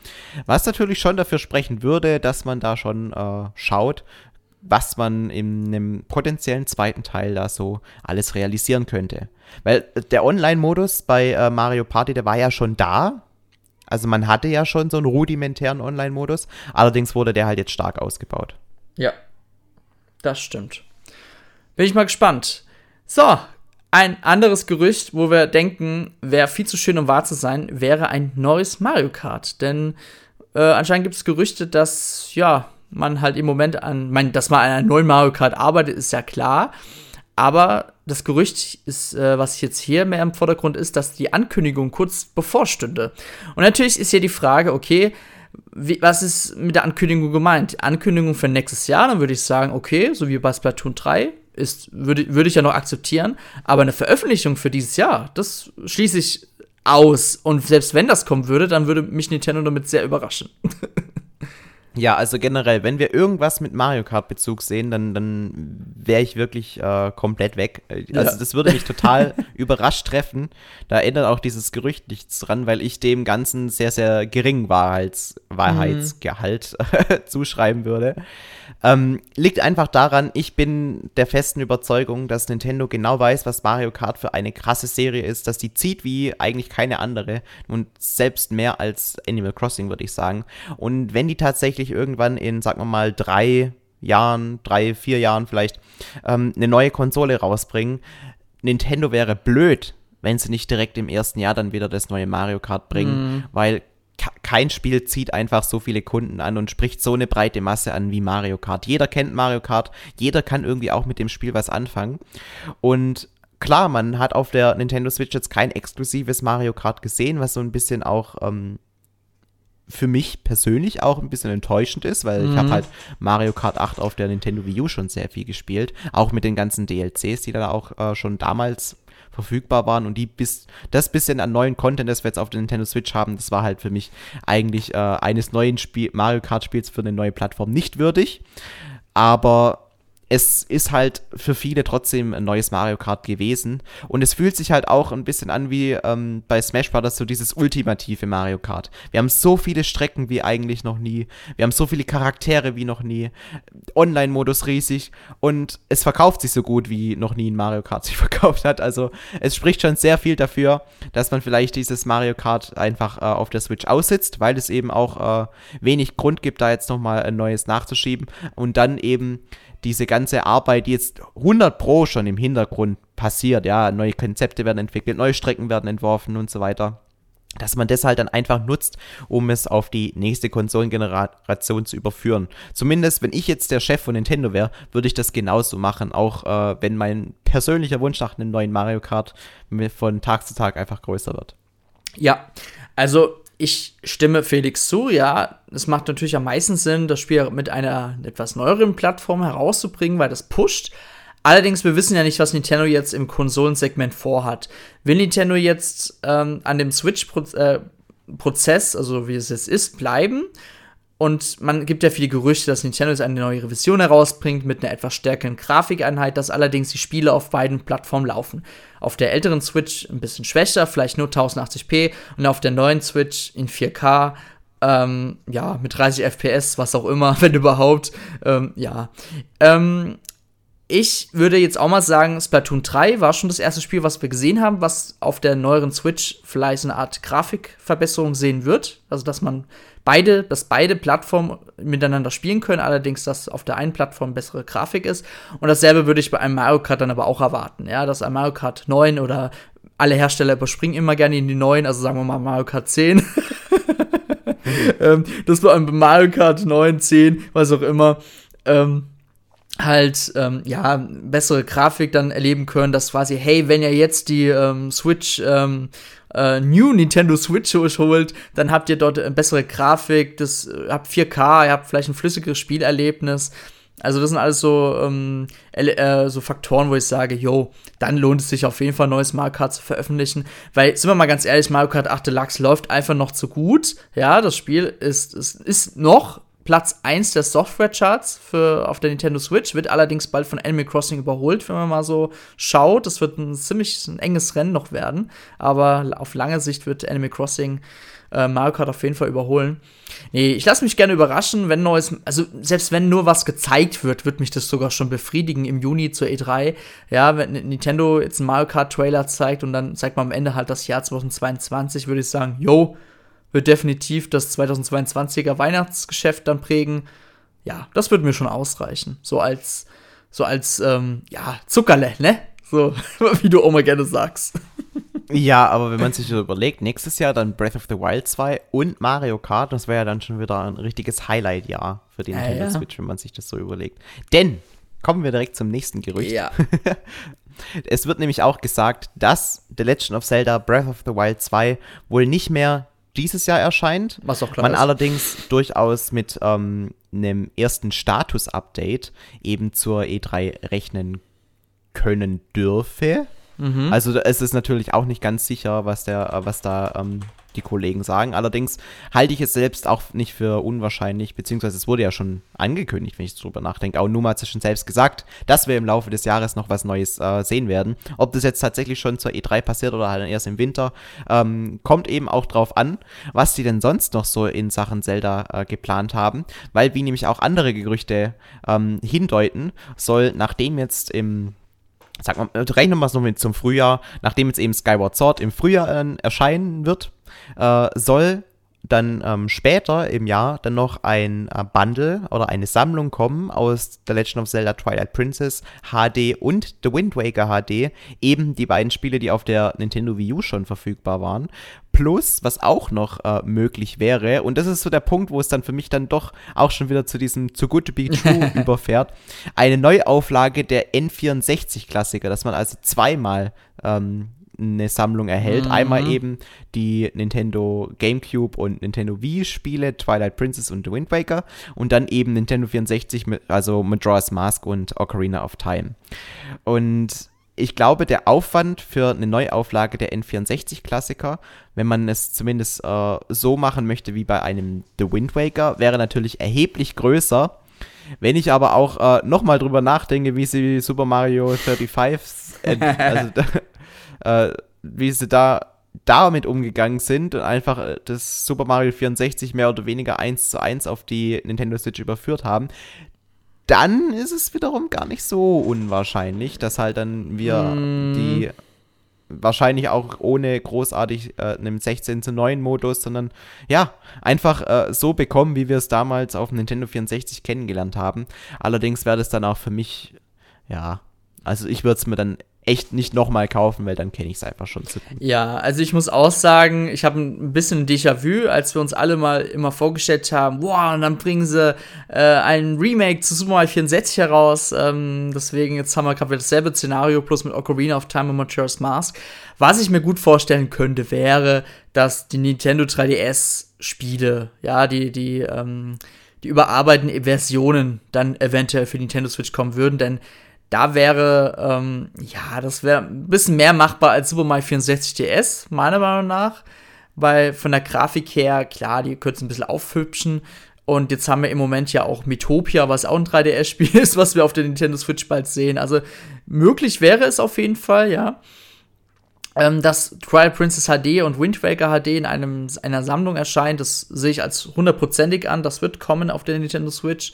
Was natürlich schon dafür sprechen würde, dass man da schon äh, schaut, was man in einem potenziellen zweiten Teil da so alles realisieren könnte. Weil der Online-Modus bei äh, Mario Party, der war ja schon da. Also man hatte ja schon so einen rudimentären Online-Modus. Allerdings wurde der halt jetzt stark ausgebaut. Ja, das stimmt. Bin ich mal gespannt. So, ein anderes Gerücht, wo wir denken, wäre viel zu schön, um wahr zu sein, wäre ein neues Mario Kart. Denn äh, anscheinend gibt es Gerüchte, dass, ja, man halt im Moment an, mein, dass man an einem neuen Mario Kart arbeitet, ist ja klar. Aber das Gerücht ist, äh, was jetzt hier mehr im Vordergrund ist, dass die Ankündigung kurz bevorstünde. Und natürlich ist hier die Frage, okay, wie, was ist mit der Ankündigung gemeint? Ankündigung für nächstes Jahr, dann würde ich sagen, okay, so wie bei Splatoon 3, ist, würde, würde ich ja noch akzeptieren. Aber eine Veröffentlichung für dieses Jahr, das schließe ich aus. Und selbst wenn das kommen würde, dann würde mich Nintendo damit sehr überraschen. (laughs) Ja, also generell, wenn wir irgendwas mit Mario Kart Bezug sehen, dann, dann wäre ich wirklich äh, komplett weg. Also ja. das würde mich (laughs) total überrascht treffen. Da ändert auch dieses Gerücht nichts dran, weil ich dem Ganzen sehr, sehr geringen Wahrheits Wahrheitsgehalt mhm. (laughs) zuschreiben würde. Ähm, liegt einfach daran, ich bin der festen Überzeugung, dass Nintendo genau weiß, was Mario Kart für eine krasse Serie ist, dass die zieht wie eigentlich keine andere und selbst mehr als Animal Crossing, würde ich sagen. Und wenn die tatsächlich irgendwann in, sagen wir mal, drei Jahren, drei, vier Jahren vielleicht ähm, eine neue Konsole rausbringen, Nintendo wäre blöd, wenn sie nicht direkt im ersten Jahr dann wieder das neue Mario Kart bringen, mm. weil kein Spiel zieht einfach so viele Kunden an und spricht so eine breite Masse an wie Mario Kart. Jeder kennt Mario Kart, jeder kann irgendwie auch mit dem Spiel was anfangen. Und klar, man hat auf der Nintendo Switch jetzt kein exklusives Mario Kart gesehen, was so ein bisschen auch ähm, für mich persönlich auch ein bisschen enttäuschend ist, weil mhm. ich habe halt Mario Kart 8 auf der Nintendo Wii U schon sehr viel gespielt, auch mit den ganzen DLCs, die da auch äh, schon damals verfügbar waren und die bis das bisschen an neuen Content, das wir jetzt auf der Nintendo Switch haben, das war halt für mich eigentlich äh, eines neuen Spiel Mario Kart Spiels für eine neue Plattform nicht würdig. Aber es ist halt für viele trotzdem ein neues Mario Kart gewesen. Und es fühlt sich halt auch ein bisschen an wie ähm, bei Smash Bros. so dieses ultimative Mario Kart. Wir haben so viele Strecken wie eigentlich noch nie. Wir haben so viele Charaktere wie noch nie. Online-Modus riesig. Und es verkauft sich so gut wie noch nie ein Mario Kart (laughs) sich verkauft hat. Also es spricht schon sehr viel dafür, dass man vielleicht dieses Mario Kart einfach äh, auf der Switch aussitzt, weil es eben auch äh, wenig Grund gibt, da jetzt nochmal ein neues nachzuschieben. Und dann eben diese ganze Arbeit, die jetzt 100 Pro schon im Hintergrund passiert, ja, neue Konzepte werden entwickelt, neue Strecken werden entworfen und so weiter, dass man das halt dann einfach nutzt, um es auf die nächste Konsolengeneration zu überführen. Zumindest, wenn ich jetzt der Chef von Nintendo wäre, würde ich das genauso machen, auch äh, wenn mein persönlicher Wunsch nach einem neuen Mario Kart von Tag zu Tag einfach größer wird. Ja, also ich stimme Felix zu, ja. Es macht natürlich am meisten Sinn, das Spiel mit einer etwas neueren Plattform herauszubringen, weil das pusht. Allerdings, wir wissen ja nicht, was Nintendo jetzt im Konsolensegment vorhat. Will Nintendo jetzt ähm, an dem Switch-Prozess, äh, also wie es jetzt ist, bleiben? Und man gibt ja viele Gerüchte, dass Nintendo jetzt eine neue Revision herausbringt mit einer etwas stärkeren Grafikeinheit, dass allerdings die Spiele auf beiden Plattformen laufen. Auf der älteren Switch ein bisschen schwächer, vielleicht nur 1080p und auf der neuen Switch in 4K, ähm, ja, mit 30 FPS, was auch immer, (laughs) wenn überhaupt, ähm, ja. Ähm, ich würde jetzt auch mal sagen, Splatoon 3 war schon das erste Spiel, was wir gesehen haben, was auf der neueren Switch vielleicht eine Art Grafikverbesserung sehen wird. Also, dass man beide, dass beide Plattformen miteinander spielen können, allerdings, dass auf der einen Plattform bessere Grafik ist. Und dasselbe würde ich bei einem Mario Kart dann aber auch erwarten, ja, dass ein Mario Kart 9 oder alle Hersteller überspringen immer gerne in die neuen, also sagen wir mal Mario Kart 10. (laughs) ähm, dass wir einem Mario Kart 9, 10, was auch immer, ähm, halt ähm, ja bessere Grafik dann erleben können, dass quasi hey, wenn ihr jetzt die ähm, Switch ähm, äh, New Nintendo Switch holt, dann habt ihr dort eine bessere Grafik, das äh, habt 4K, ihr habt vielleicht ein flüssigeres Spielerlebnis. Also das sind alles so, ähm, äh, so Faktoren, wo ich sage, yo, dann lohnt es sich auf jeden Fall, neues Mario Kart zu veröffentlichen. Weil, sind wir mal ganz ehrlich, Mario Kart 8 Deluxe läuft einfach noch zu gut. Ja, das Spiel ist, ist, ist noch Platz 1 der Software-Charts auf der Nintendo Switch, wird allerdings bald von Animal Crossing überholt, wenn man mal so schaut. Das wird ein ziemlich ein enges Rennen noch werden, aber auf lange Sicht wird Animal Crossing äh, Mario Kart auf jeden Fall überholen. Nee, ich lasse mich gerne überraschen, wenn neues, also selbst wenn nur was gezeigt wird, wird mich das sogar schon befriedigen im Juni zur E3. Ja, wenn Nintendo jetzt einen Mario Kart Trailer zeigt und dann zeigt man am Ende halt das Jahr 2022, würde ich sagen, yo, wird definitiv das 2022er Weihnachtsgeschäft dann prägen. Ja, das würde mir schon ausreichen. So als, so als, ähm, ja, Zuckerle, ne? So, (laughs) wie du immer gerne sagst. Ja, aber wenn man sich so überlegt, nächstes Jahr dann Breath of the Wild 2 und Mario Kart, das wäre ja dann schon wieder ein richtiges Highlight-Jahr für die Nintendo ja, ja. Switch, wenn man sich das so überlegt. Denn, kommen wir direkt zum nächsten Gerücht. Ja. (laughs) es wird nämlich auch gesagt, dass The Legend of Zelda Breath of the Wild 2 wohl nicht mehr dieses Jahr erscheint. Was auch klar Man ist. allerdings durchaus mit ähm, einem ersten Status-Update eben zur E3 rechnen können dürfe. Mhm. Also es ist natürlich auch nicht ganz sicher, was der, äh, was da ähm, die Kollegen sagen. Allerdings halte ich es selbst auch nicht für unwahrscheinlich, beziehungsweise es wurde ja schon angekündigt, wenn ich drüber nachdenke. Auch Numa hat es schon selbst gesagt, dass wir im Laufe des Jahres noch was Neues äh, sehen werden. Ob das jetzt tatsächlich schon zur E3 passiert oder halt erst im Winter, ähm, kommt eben auch drauf an, was die denn sonst noch so in Sachen Zelda äh, geplant haben. Weil, wie nämlich auch andere Gerüchte ähm, hindeuten, soll nachdem jetzt im sag mal, rechnen wir es noch mit zum Frühjahr, nachdem jetzt eben Skyward Sword im Frühjahr äh, erscheinen wird, äh, soll dann ähm, später im Jahr dann noch ein äh, Bundle oder eine Sammlung kommen aus The Legend of Zelda Twilight Princess HD und The Wind Waker HD, eben die beiden Spiele, die auf der Nintendo Wii U schon verfügbar waren. Plus, was auch noch äh, möglich wäre, und das ist so der Punkt, wo es dann für mich dann doch auch schon wieder zu diesem Too Good to Be True (laughs) überfährt, eine Neuauflage der N64-Klassiker, dass man also zweimal ähm, eine Sammlung erhält. Mhm. Einmal eben die Nintendo GameCube und Nintendo Wii Spiele, Twilight Princess und The Wind Waker und dann eben Nintendo 64, mit, also Majora's Mask und Ocarina of Time. Und ich glaube, der Aufwand für eine Neuauflage der N64-Klassiker, wenn man es zumindest äh, so machen möchte wie bei einem The Wind Waker, wäre natürlich erheblich größer. Wenn ich aber auch äh, nochmal drüber nachdenke, wie sie Super Mario 35, äh, also (laughs) (laughs) äh, wie sie da damit umgegangen sind und einfach äh, das Super Mario 64 mehr oder weniger eins zu eins auf die Nintendo Switch überführt haben, dann ist es wiederum gar nicht so unwahrscheinlich, dass halt dann wir mm. die wahrscheinlich auch ohne großartig äh, einem 16 zu 9 Modus, sondern ja, einfach äh, so bekommen, wie wir es damals auf Nintendo 64 kennengelernt haben. Allerdings wäre das dann auch für mich, ja, also ich würde es mir dann echt nicht nochmal kaufen, weil dann kenne ich es einfach schon zu gut. Ja, also ich muss auch sagen, ich habe ein bisschen Déjà-vu, als wir uns alle mal immer vorgestellt haben, wow, und dann bringen sie äh, ein Remake zu Super Mario 64 heraus. Ähm, deswegen, jetzt haben wir gerade dasselbe Szenario, plus mit Ocarina of Time und Majora's Mask. Was ich mir gut vorstellen könnte, wäre, dass die Nintendo 3DS-Spiele, ja, die, die, ähm, die überarbeiteten Versionen dann eventuell für Nintendo Switch kommen würden, denn da wäre, ähm, ja, das wäre ein bisschen mehr machbar als Super Mario 64 DS, meiner Meinung nach. Weil von der Grafik her, klar, die können es ein bisschen aufhübschen. Und jetzt haben wir im Moment ja auch Metopia, was auch ein 3DS-Spiel (laughs) ist, was wir auf der Nintendo Switch bald sehen. Also möglich wäre es auf jeden Fall, ja. Ähm, dass Twilight Princess HD und Wind Waker HD in einem, einer Sammlung erscheint, das sehe ich als hundertprozentig an. Das wird kommen auf der Nintendo Switch.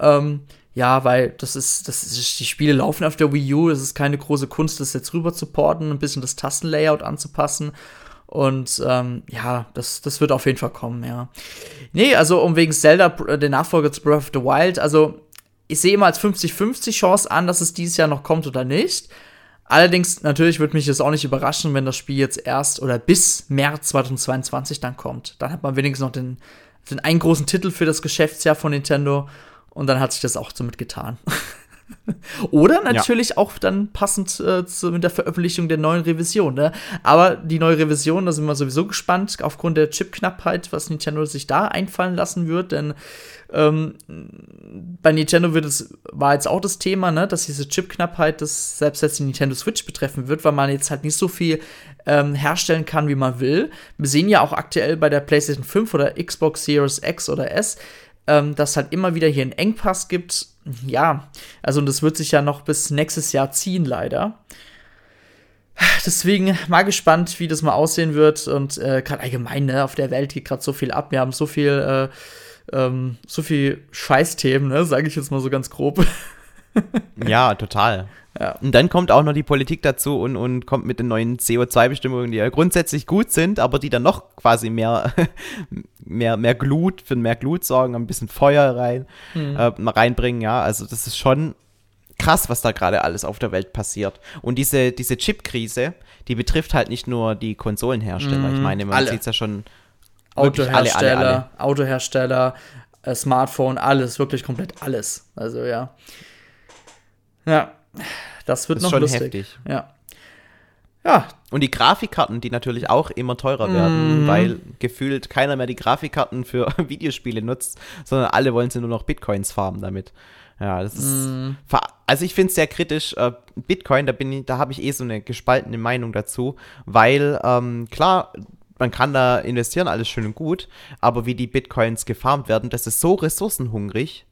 Ähm, ja, weil das ist, das ist, die Spiele laufen auf der Wii U, es ist keine große Kunst, das jetzt rüber zu porten, ein bisschen das Tastenlayout anzupassen. Und ähm, ja, das, das wird auf jeden Fall kommen, ja. Nee, also um wegen Zelda, äh, der Nachfolger zu Breath of the Wild, also ich sehe immer als 50-50 Chance an, dass es dieses Jahr noch kommt oder nicht. Allerdings, natürlich würde mich das auch nicht überraschen, wenn das Spiel jetzt erst oder bis März 2022 dann kommt. Dann hat man wenigstens noch den, den einen großen Titel für das Geschäftsjahr von Nintendo und dann hat sich das auch somit getan. (laughs) Oder natürlich ja. auch dann passend äh, zu, mit der Veröffentlichung der neuen Revision. Ne? Aber die neue Revision, da sind wir sowieso gespannt, aufgrund der Chipknappheit, was Nintendo sich da einfallen lassen wird. Denn ähm, bei Nintendo wird es, war jetzt auch das Thema, ne, dass diese Chipknappheit das selbst jetzt die Nintendo Switch betreffen wird, weil man jetzt halt nicht so viel ähm, herstellen kann, wie man will. Wir sehen ja auch aktuell bei der PlayStation 5 oder Xbox Series X oder S, ähm, dass halt immer wieder hier einen Engpass gibt. Ja, also und das wird sich ja noch bis nächstes Jahr ziehen, leider. Deswegen mal gespannt, wie das mal aussehen wird. Und äh, gerade allgemein, ne, auf der Welt geht gerade so viel ab. Wir haben so viel, äh, ähm, so viel Scheißthemen, ne, sage ich jetzt mal so ganz grob. (laughs) ja, total. Ja. Und dann kommt auch noch die Politik dazu und, und kommt mit den neuen CO2-Bestimmungen, die ja grundsätzlich gut sind, aber die dann noch quasi mehr, (laughs) mehr, mehr Glut, für mehr Glut sorgen, ein bisschen Feuer rein, mhm. äh, reinbringen, ja. Also das ist schon krass, was da gerade alles auf der Welt passiert. Und diese, diese Chip-Krise, die betrifft halt nicht nur die Konsolenhersteller. Mhm. Ich meine, man sieht es ja schon. Autohersteller, alle, alle, alle. Autohersteller, äh, Smartphone, alles, wirklich komplett alles. Also ja. Ja, das wird das noch lustig. heftig. Ja. Ja. Und die Grafikkarten, die natürlich auch immer teurer werden, mhm. weil gefühlt keiner mehr die Grafikkarten für (laughs) Videospiele nutzt, sondern alle wollen sie nur noch Bitcoins farmen damit. Ja, das ist. Mm. Also ich finde es sehr kritisch. Äh, Bitcoin, da bin ich, da habe ich eh so eine gespaltene Meinung dazu, weil ähm, klar, man kann da investieren, alles schön und gut, aber wie die Bitcoins gefarmt werden, das ist so ressourcenhungrig,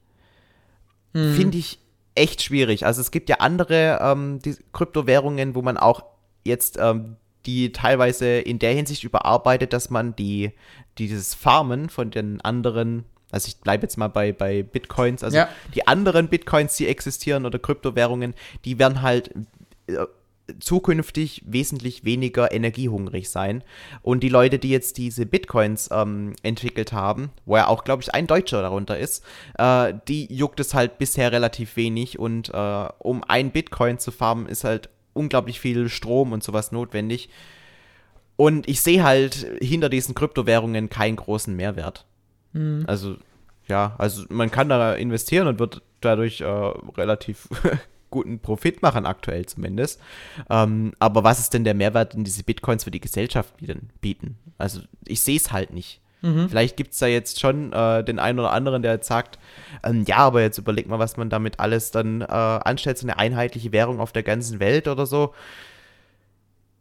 mm. finde ich echt schwierig. Also es gibt ja andere ähm, die Kryptowährungen, wo man auch jetzt ähm, die teilweise in der Hinsicht überarbeitet, dass man die dieses Farmen von den anderen also ich bleibe jetzt mal bei, bei Bitcoins, also ja. die anderen Bitcoins, die existieren oder Kryptowährungen, die werden halt äh, zukünftig wesentlich weniger energiehungrig sein. Und die Leute, die jetzt diese Bitcoins ähm, entwickelt haben, wo ja auch, glaube ich, ein Deutscher darunter ist, äh, die juckt es halt bisher relativ wenig. Und äh, um ein Bitcoin zu farmen, ist halt unglaublich viel Strom und sowas notwendig. Und ich sehe halt hinter diesen Kryptowährungen keinen großen Mehrwert. Mhm. Also, ja, also man kann da investieren und wird dadurch äh, relativ (laughs) guten Profit machen, aktuell zumindest. Ähm, aber was ist denn der Mehrwert, den diese Bitcoins für die Gesellschaft bieten? Also, ich sehe es halt nicht. Mhm. Vielleicht gibt es da jetzt schon äh, den einen oder anderen, der jetzt sagt, ähm, ja, aber jetzt überleg mal, was man damit alles dann äh, anstellt, so eine einheitliche Währung auf der ganzen Welt oder so.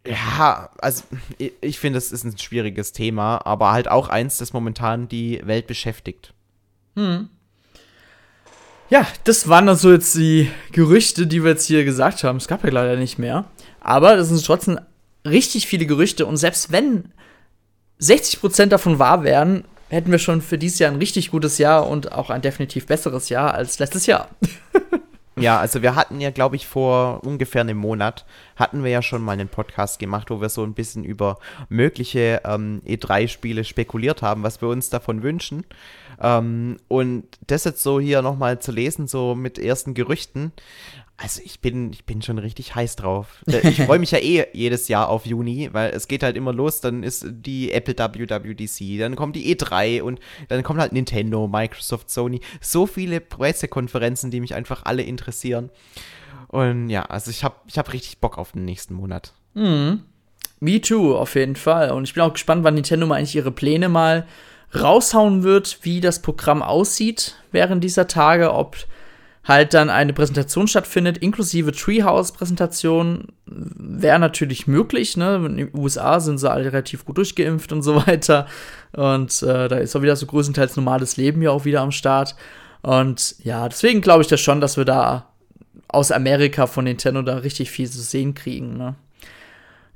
Ja, also ich, ich finde, das ist ein schwieriges Thema, aber halt auch eins, das momentan die Welt beschäftigt. Hm. Ja, das waren dann so jetzt die Gerüchte, die wir jetzt hier gesagt haben. Es gab ja leider nicht mehr. Aber das sind trotzdem richtig viele Gerüchte. Und selbst wenn 60% davon wahr wären, hätten wir schon für dieses Jahr ein richtig gutes Jahr und auch ein definitiv besseres Jahr als letztes Jahr. (laughs) Ja, also wir hatten ja, glaube ich, vor ungefähr einem Monat hatten wir ja schon mal einen Podcast gemacht, wo wir so ein bisschen über mögliche ähm, E3-Spiele spekuliert haben, was wir uns davon wünschen. Ähm, und das jetzt so hier nochmal zu lesen, so mit ersten Gerüchten, also ich bin, ich bin schon richtig heiß drauf. Äh, ich freue mich ja eh jedes Jahr auf Juni, weil es geht halt immer los, dann ist die Apple WWDC, dann kommt die E3 und dann kommt halt Nintendo, Microsoft, Sony. So viele Pressekonferenzen, die mich einfach alle interessieren. Und ja, also ich habe ich hab richtig Bock auf den nächsten Monat. Mhm. Me too, auf jeden Fall. Und ich bin auch gespannt, wann Nintendo mal eigentlich ihre Pläne mal raushauen wird, wie das Programm aussieht während dieser Tage, ob halt dann eine Präsentation stattfindet, inklusive Treehouse-Präsentation, wäre natürlich möglich. Ne? In den USA sind sie alle relativ gut durchgeimpft und so (laughs) weiter. Und äh, da ist auch wieder so größtenteils normales Leben ja auch wieder am Start. Und ja, deswegen glaube ich das schon, dass wir da aus Amerika von Nintendo da richtig viel zu sehen kriegen. Ne?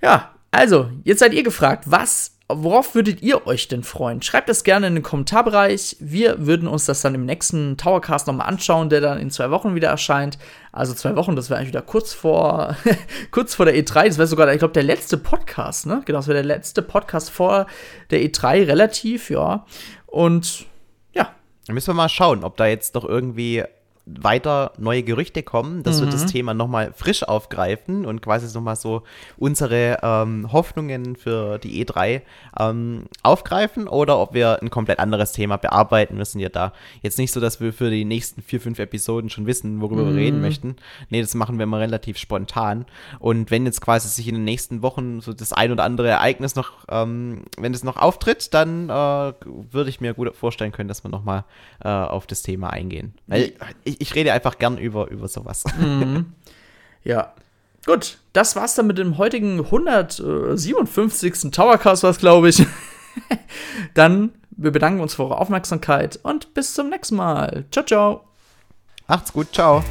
Ja, also, jetzt seid ihr gefragt, was worauf würdet ihr euch denn freuen? Schreibt das gerne in den Kommentarbereich. Wir würden uns das dann im nächsten Towercast nochmal anschauen, der dann in zwei Wochen wieder erscheint. Also zwei Wochen, das wäre eigentlich wieder kurz vor, (laughs) kurz vor der E3. Das wäre sogar, ich glaube, der letzte Podcast, ne? Genau, das wäre der letzte Podcast vor der E3, relativ, ja. Und ja. Dann müssen wir mal schauen, ob da jetzt doch irgendwie weiter neue Gerüchte kommen, dass mhm. wir das mhm. Thema nochmal frisch aufgreifen und quasi nochmal so unsere ähm, Hoffnungen für die E3 ähm, aufgreifen oder ob wir ein komplett anderes Thema bearbeiten müssen. Ja, da jetzt nicht so, dass wir für die nächsten vier, fünf Episoden schon wissen, worüber mhm. wir reden möchten. Nee, das machen wir immer relativ spontan. Und wenn jetzt quasi sich in den nächsten Wochen so das ein oder andere Ereignis noch, ähm, wenn es noch auftritt, dann äh, würde ich mir gut vorstellen können, dass wir nochmal äh, auf das Thema eingehen. Weil ich, ich rede einfach gern über, über sowas. (laughs) Mhm. Ja. Gut, das war's dann mit dem heutigen 157. Towercast, was glaube ich. (laughs) dann Wir bedanken uns für eure Aufmerksamkeit und bis zum nächsten Mal. Ciao, ciao. Macht's gut, ciao.